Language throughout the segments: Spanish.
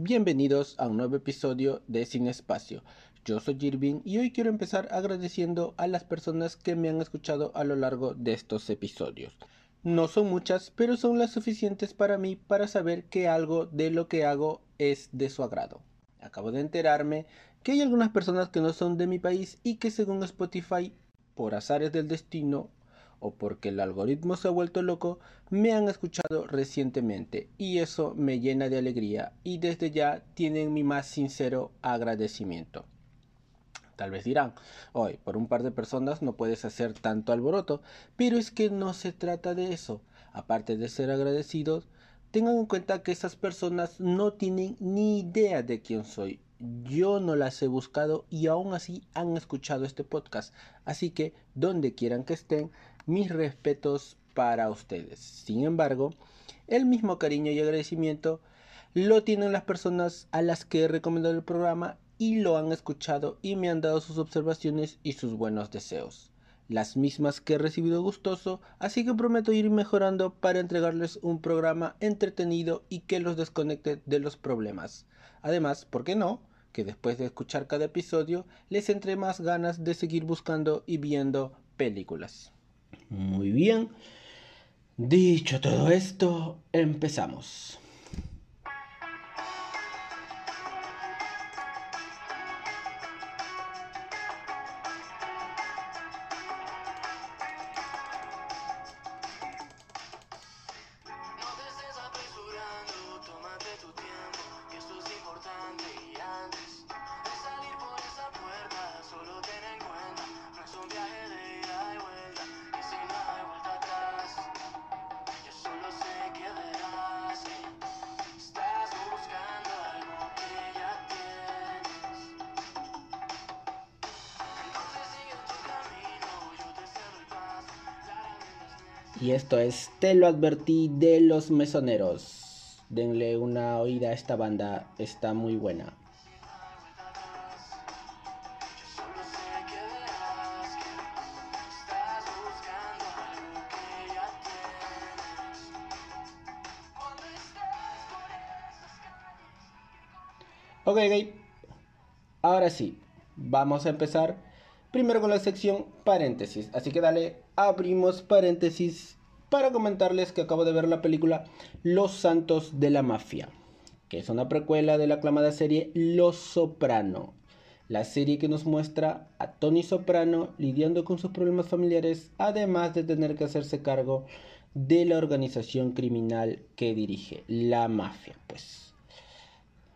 Bienvenidos a un nuevo episodio de Sin Espacio. Yo soy Irving y hoy quiero empezar agradeciendo a las personas que me han escuchado a lo largo de estos episodios. No son muchas, pero son las suficientes para mí para saber que algo de lo que hago es de su agrado. Acabo de enterarme que hay algunas personas que no son de mi país y que según Spotify, por azares del destino o porque el algoritmo se ha vuelto loco, me han escuchado recientemente y eso me llena de alegría y desde ya tienen mi más sincero agradecimiento. Tal vez dirán, hoy por un par de personas no puedes hacer tanto alboroto, pero es que no se trata de eso. Aparte de ser agradecidos, tengan en cuenta que esas personas no tienen ni idea de quién soy. Yo no las he buscado y aún así han escuchado este podcast. Así que, donde quieran que estén, mis respetos para ustedes. Sin embargo, el mismo cariño y agradecimiento lo tienen las personas a las que he recomendado el programa y lo han escuchado y me han dado sus observaciones y sus buenos deseos. Las mismas que he recibido gustoso, así que prometo ir mejorando para entregarles un programa entretenido y que los desconecte de los problemas. Además, ¿por qué no? Que después de escuchar cada episodio les entre más ganas de seguir buscando y viendo películas. Muy bien. Dicho todo esto, empezamos. Y esto es Te lo advertí de los mesoneros. Denle una oída a esta banda, está muy buena. Ok, ok. Ahora sí, vamos a empezar primero con la sección paréntesis. Así que dale abrimos paréntesis para comentarles que acabo de ver la película Los Santos de la Mafia, que es una precuela de la aclamada serie Los Soprano. La serie que nos muestra a Tony Soprano lidiando con sus problemas familiares, además de tener que hacerse cargo de la organización criminal que dirige, la mafia, pues.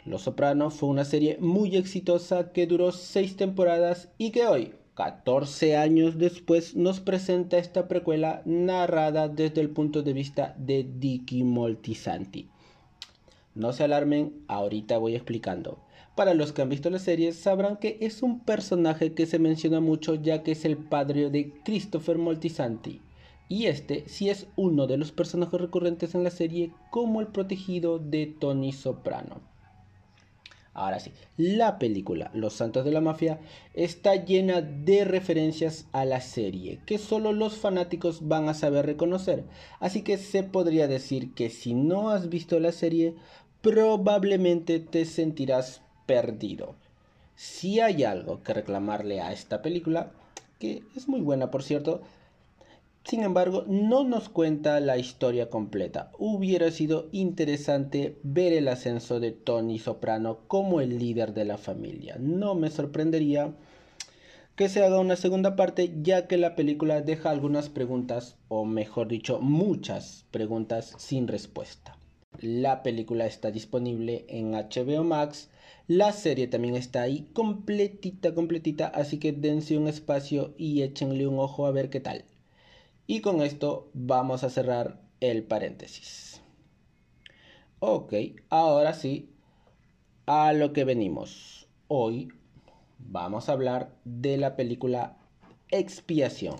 Los Soprano fue una serie muy exitosa que duró seis temporadas y que hoy, 14 años después nos presenta esta precuela narrada desde el punto de vista de Dicky Moltisanti. No se alarmen, ahorita voy explicando. Para los que han visto la serie sabrán que es un personaje que se menciona mucho ya que es el padre de Christopher Moltisanti. Y este sí es uno de los personajes recurrentes en la serie como el protegido de Tony Soprano. Ahora sí, la película Los Santos de la Mafia está llena de referencias a la serie que solo los fanáticos van a saber reconocer. Así que se podría decir que si no has visto la serie, probablemente te sentirás perdido. Si hay algo que reclamarle a esta película, que es muy buena por cierto, sin embargo, no nos cuenta la historia completa. Hubiera sido interesante ver el ascenso de Tony Soprano como el líder de la familia. No me sorprendería que se haga una segunda parte ya que la película deja algunas preguntas, o mejor dicho, muchas preguntas sin respuesta. La película está disponible en HBO Max. La serie también está ahí completita, completita, así que dense un espacio y échenle un ojo a ver qué tal. Y con esto vamos a cerrar el paréntesis. Ok, ahora sí, a lo que venimos. Hoy vamos a hablar de la película Expiación.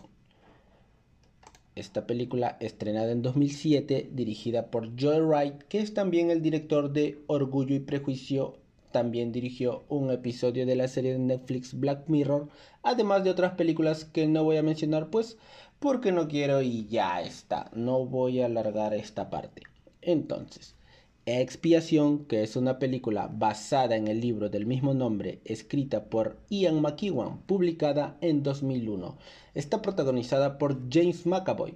Esta película estrenada en 2007, dirigida por Joel Wright, que es también el director de Orgullo y Prejuicio, también dirigió un episodio de la serie de Netflix Black Mirror, además de otras películas que no voy a mencionar, pues porque no quiero y ya está. No voy a alargar esta parte. Entonces, Expiación, que es una película basada en el libro del mismo nombre, escrita por Ian McEwan, publicada en 2001. Está protagonizada por James McAvoy,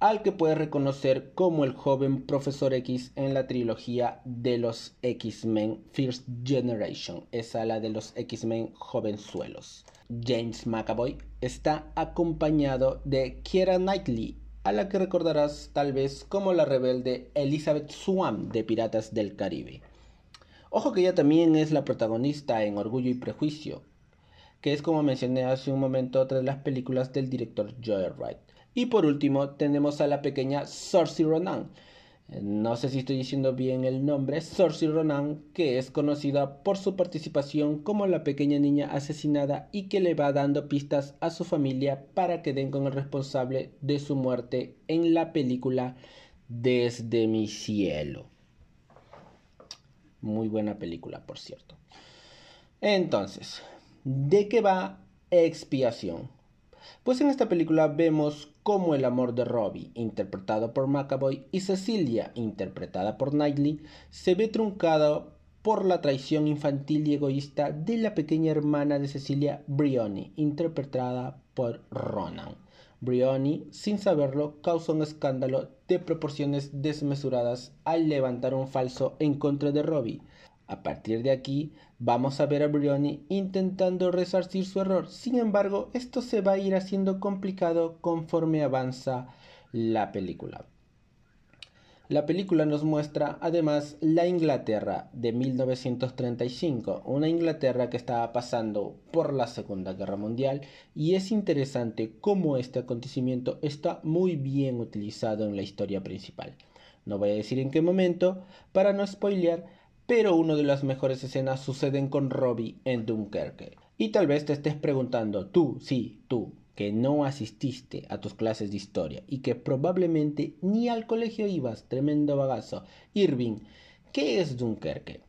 al que puedes reconocer como el joven Profesor X en la trilogía de los X-Men First Generation, esa la de los X-Men jovenzuelos. James McAvoy está acompañado de Keira Knightley, a la que recordarás tal vez como la rebelde Elizabeth Swann de Piratas del Caribe. Ojo que ella también es la protagonista en Orgullo y Prejuicio, que es como mencioné hace un momento otra de las películas del director Joel Wright. Y por último tenemos a la pequeña Saoirse Ronan, no sé si estoy diciendo bien el nombre, Saoirse Ronan, que es conocida por su participación como la pequeña niña asesinada y que le va dando pistas a su familia para que den con el responsable de su muerte en la película Desde mi cielo. Muy buena película, por cierto. Entonces, ¿de qué va Expiación? Pues en esta película vemos cómo el amor de Robbie, interpretado por McAvoy, y Cecilia, interpretada por Knightley, se ve truncado por la traición infantil y egoísta de la pequeña hermana de Cecilia, Brioni, interpretada por Ronan. Brioni, sin saberlo, causa un escándalo de proporciones desmesuradas al levantar un falso en contra de Robbie, a partir de aquí, vamos a ver a Brioni intentando resarcir su error. Sin embargo, esto se va a ir haciendo complicado conforme avanza la película. La película nos muestra además la Inglaterra de 1935, una Inglaterra que estaba pasando por la Segunda Guerra Mundial y es interesante cómo este acontecimiento está muy bien utilizado en la historia principal. No voy a decir en qué momento para no spoilear, pero una de las mejores escenas suceden con Robbie en Dunkerque. Y tal vez te estés preguntando, tú, sí, tú, que no asististe a tus clases de historia y que probablemente ni al colegio ibas, tremendo bagazo. Irving, ¿qué es Dunkerque?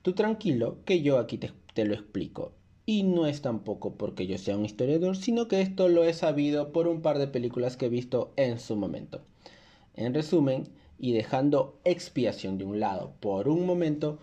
Tú tranquilo, que yo aquí te, te lo explico. Y no es tampoco porque yo sea un historiador, sino que esto lo he sabido por un par de películas que he visto en su momento. En resumen, y dejando expiación de un lado por un momento,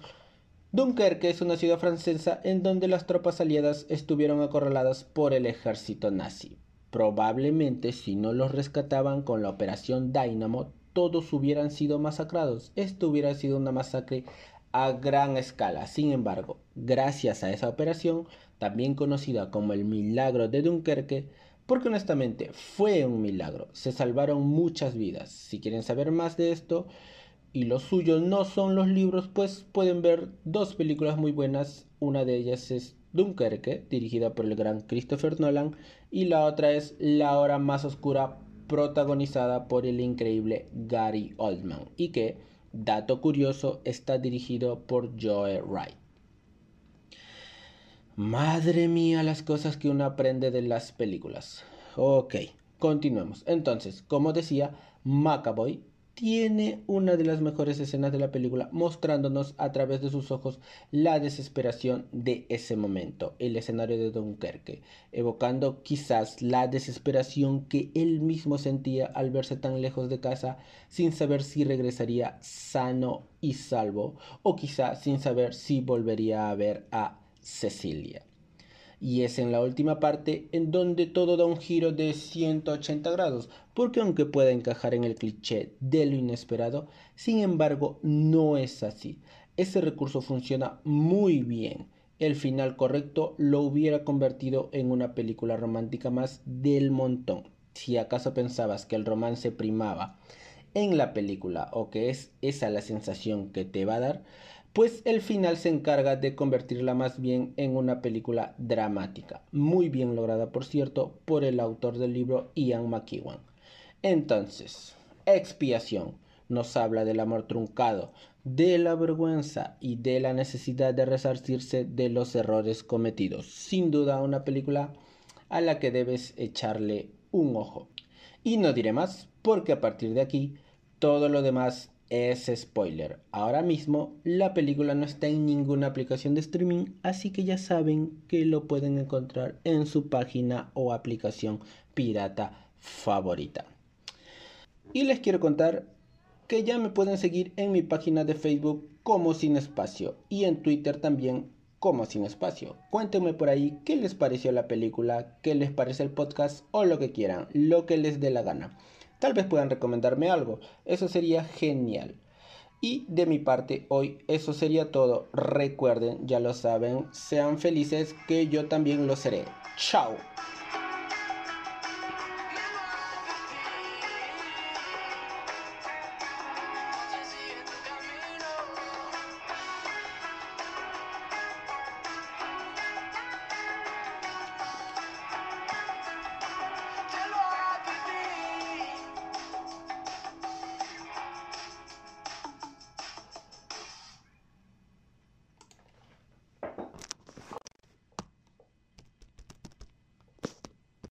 Dunkerque es una ciudad francesa en donde las tropas aliadas estuvieron acorraladas por el ejército nazi. Probablemente si no los rescataban con la operación Dynamo, todos hubieran sido masacrados. Esto hubiera sido una masacre a gran escala. Sin embargo, gracias a esa operación, también conocida como el Milagro de Dunkerque, porque honestamente fue un milagro, se salvaron muchas vidas. Si quieren saber más de esto y lo suyo no son los libros, pues pueden ver dos películas muy buenas. Una de ellas es Dunkerque, dirigida por el gran Christopher Nolan, y la otra es La hora más oscura, protagonizada por el increíble Gary Oldman, y que, dato curioso, está dirigido por Joe Wright. Madre mía, las cosas que uno aprende de las películas. Ok, continuemos. Entonces, como decía, Macaboy tiene una de las mejores escenas de la película, mostrándonos a través de sus ojos la desesperación de ese momento, el escenario de Dunkerque, evocando quizás la desesperación que él mismo sentía al verse tan lejos de casa, sin saber si regresaría sano y salvo, o quizás sin saber si volvería a ver a Cecilia. Y es en la última parte en donde todo da un giro de 180 grados, porque aunque pueda encajar en el cliché de lo inesperado, sin embargo no es así. Ese recurso funciona muy bien. El final correcto lo hubiera convertido en una película romántica más del montón. Si acaso pensabas que el romance primaba en la película o que es esa la sensación que te va a dar, pues el final se encarga de convertirla más bien en una película dramática, muy bien lograda por cierto por el autor del libro Ian McEwan. Entonces, expiación nos habla del amor truncado, de la vergüenza y de la necesidad de resarcirse de los errores cometidos. Sin duda una película a la que debes echarle un ojo. Y no diré más, porque a partir de aquí todo lo demás es spoiler. Ahora mismo la película no está en ninguna aplicación de streaming, así que ya saben que lo pueden encontrar en su página o aplicación pirata favorita. Y les quiero contar que ya me pueden seguir en mi página de Facebook como Sin Espacio y en Twitter también como Sin Espacio. Cuéntenme por ahí qué les pareció la película, qué les parece el podcast o lo que quieran, lo que les dé la gana. Tal vez puedan recomendarme algo, eso sería genial. Y de mi parte hoy eso sería todo. Recuerden, ya lo saben, sean felices que yo también lo seré. Chao.